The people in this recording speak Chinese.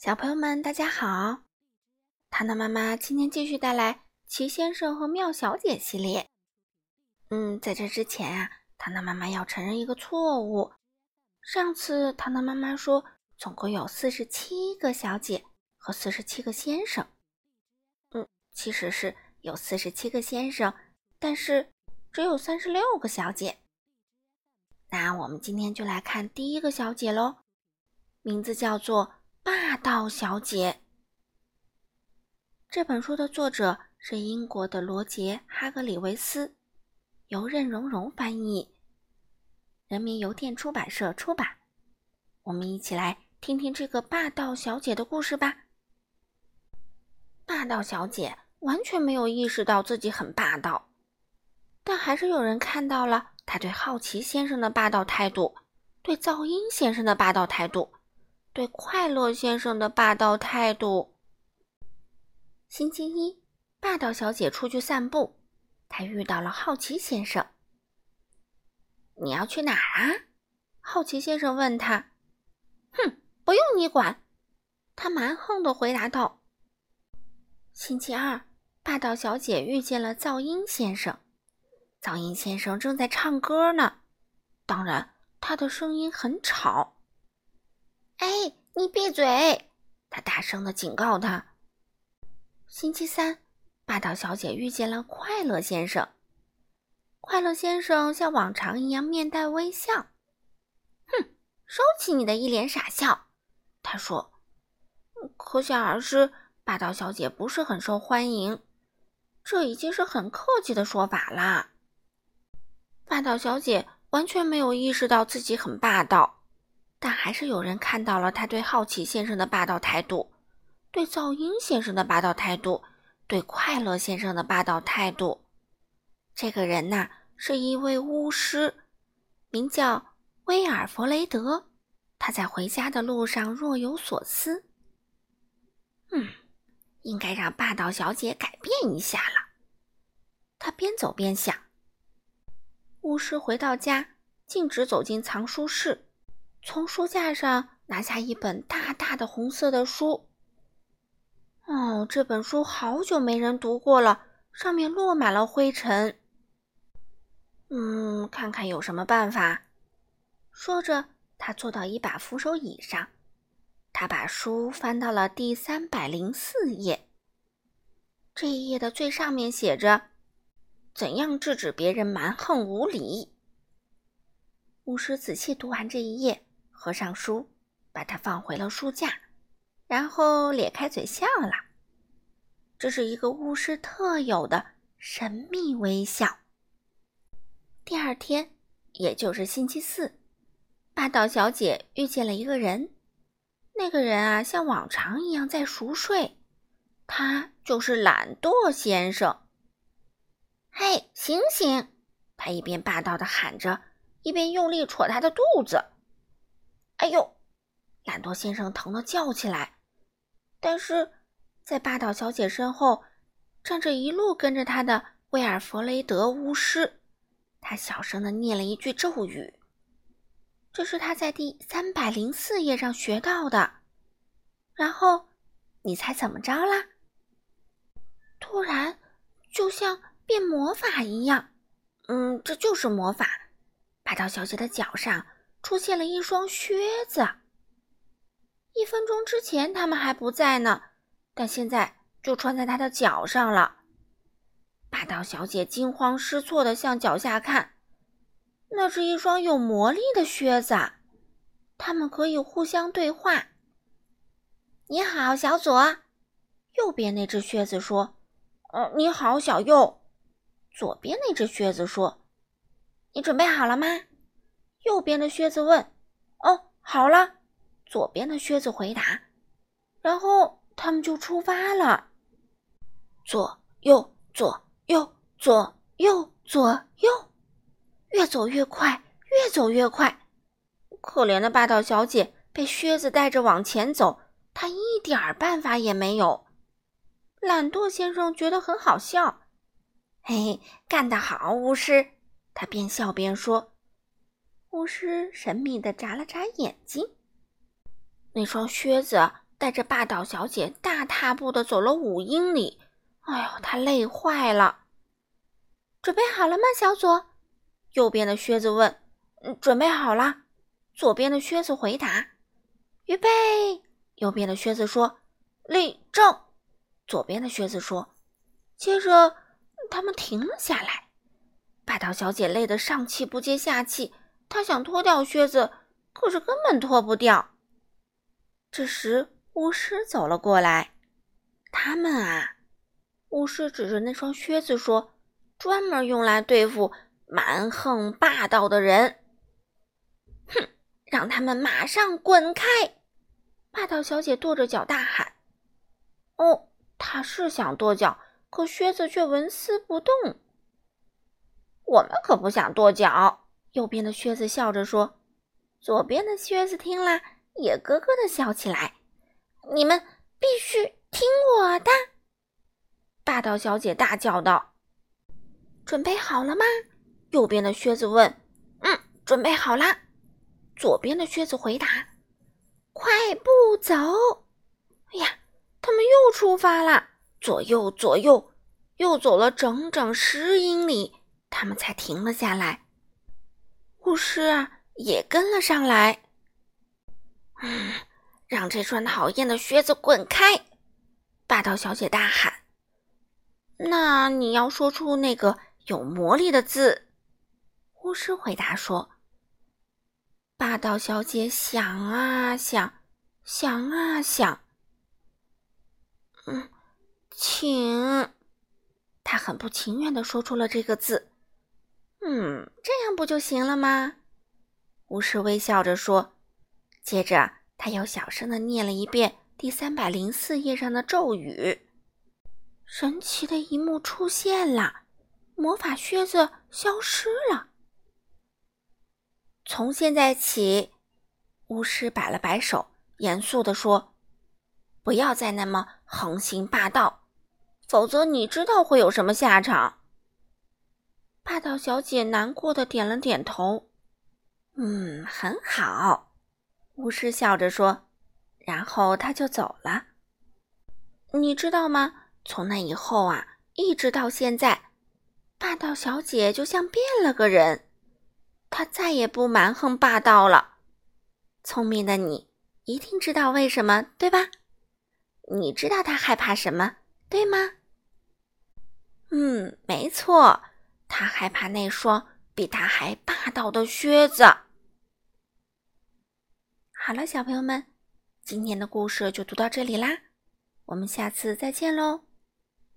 小朋友们，大家好！糖糖妈妈今天继续带来《奇先生和妙小姐》系列。嗯，在这之前啊，糖糖妈妈要承认一个错误。上次糖糖妈妈说，总共有四十七个小姐和四十七个先生。嗯，其实是有四十七个先生，但是只有三十六个小姐。那我们今天就来看第一个小姐喽，名字叫做霸道小姐。这本书的作者是英国的罗杰·哈格里维斯，由任溶溶翻译，人民邮电出版社出版。我们一起来听听这个霸道小姐的故事吧。霸道小姐完全没有意识到自己很霸道，但还是有人看到了。他对好奇先生的霸道态度，对噪音先生的霸道态度，对快乐先生的霸道态度。星期一，霸道小姐出去散步，她遇到了好奇先生。你要去哪儿啊？好奇先生问他。哼，不用你管，他蛮横的回答道。星期二，霸道小姐遇见了噪音先生。噪音先生正在唱歌呢，当然他的声音很吵。哎，你闭嘴！他大声的警告他。星期三，霸道小姐遇见了快乐先生。快乐先生像往常一样面带微笑。哼，收起你的一脸傻笑，他说。可想而知，霸道小姐不是很受欢迎。这已经是很客气的说法啦。霸道小姐完全没有意识到自己很霸道，但还是有人看到了他对好奇先生的霸道态度，对噪音先生的霸道态度，对快乐先生的霸道态度。这个人呐，是一位巫师，名叫威尔弗雷德。他在回家的路上若有所思。嗯，应该让霸道小姐改变一下了。他边走边想。巫师回到家，径直走进藏书室，从书架上拿下一本大大的红色的书。哦，这本书好久没人读过了，上面落满了灰尘。嗯，看看有什么办法。说着，他坐到一把扶手椅上，他把书翻到了第三百零四页。这一页的最上面写着。怎样制止别人蛮横无理？巫师仔细读完这一页，合上书，把它放回了书架，然后咧开嘴笑了。这是一个巫师特有的神秘微笑。第二天，也就是星期四，霸道小姐遇见了一个人。那个人啊，像往常一样在熟睡，他就是懒惰先生。嘿，醒醒！他一边霸道的喊着，一边用力戳他的肚子。哎呦，懒惰先生疼得叫起来。但是在霸道小姐身后站着一路跟着他的威尔弗雷德巫师，他小声的念了一句咒语，这是他在第三百零四页上学到的。然后，你猜怎么着啦？突然，就像……变魔法一样，嗯，这就是魔法。霸道小姐的脚上出现了一双靴子。一分钟之前他们还不在呢，但现在就穿在她的脚上了。霸道小姐惊慌失措地向脚下看，那是一双有魔力的靴子，他们可以互相对话。你好，小左。右边那只靴子说：“呃，你好，小右。”左边那只靴子说：“你准备好了吗？”右边的靴子问：“哦，好了。”左边的靴子回答。然后他们就出发了。左右左右左右左右，越走越快，越走越快。可怜的霸道小姐被靴子带着往前走，她一点儿办法也没有。懒惰先生觉得很好笑。嘿嘿，干得好，巫师！他边笑边说。巫师神秘的眨了眨眼睛。那双靴子带着霸道小姐大踏步的走了五英里。哎呦，她累坏了。准备好了吗，小左？右边的靴子问。嗯准备好了。左边的靴子回答。预备。右边的靴子说。立正。左边的靴子说。接着，他们停了下来。霸道小姐累得上气不接下气，他想脱掉靴子，可是根本脱不掉。这时，巫师走了过来。他们啊，巫师指着那双靴子说：“专门用来对付蛮横霸道的人。”哼，让他们马上滚开！霸道小姐跺着脚大喊：“哦，她是想跺脚，可靴子却纹丝不动。”我们可不想跺脚。右边的靴子笑着说：“左边的靴子听了，也咯咯的笑起来。你们必须听我的！”霸道小姐大叫道。“准备好了吗？”右边的靴子问。“嗯，准备好啦。”左边的靴子回答。“快步走！”哎呀，他们又出发了，左右左右，又走了整整十英里。他们才停了下来，巫师也跟了上来。嗯，让这双讨厌的靴子滚开！霸道小姐大喊。那你要说出那个有魔力的字。巫师回答说。霸道小姐想啊想，想啊想。嗯，请。她很不情愿的说出了这个字。嗯，这样不就行了吗？巫师微笑着说。接着，他又小声的念了一遍第三百零四页上的咒语。神奇的一幕出现了，魔法靴子消失了。从现在起，巫师摆了摆手，严肃地说：“不要再那么横行霸道，否则你知道会有什么下场。”霸道小姐难过的点了点头，嗯，很好。巫师笑着说，然后他就走了。你知道吗？从那以后啊，一直到现在，霸道小姐就像变了个人，她再也不蛮横霸道了。聪明的你一定知道为什么，对吧？你知道她害怕什么，对吗？嗯，没错。他害怕那双比他还霸道的靴子。好了，小朋友们，今天的故事就读到这里啦，我们下次再见喽。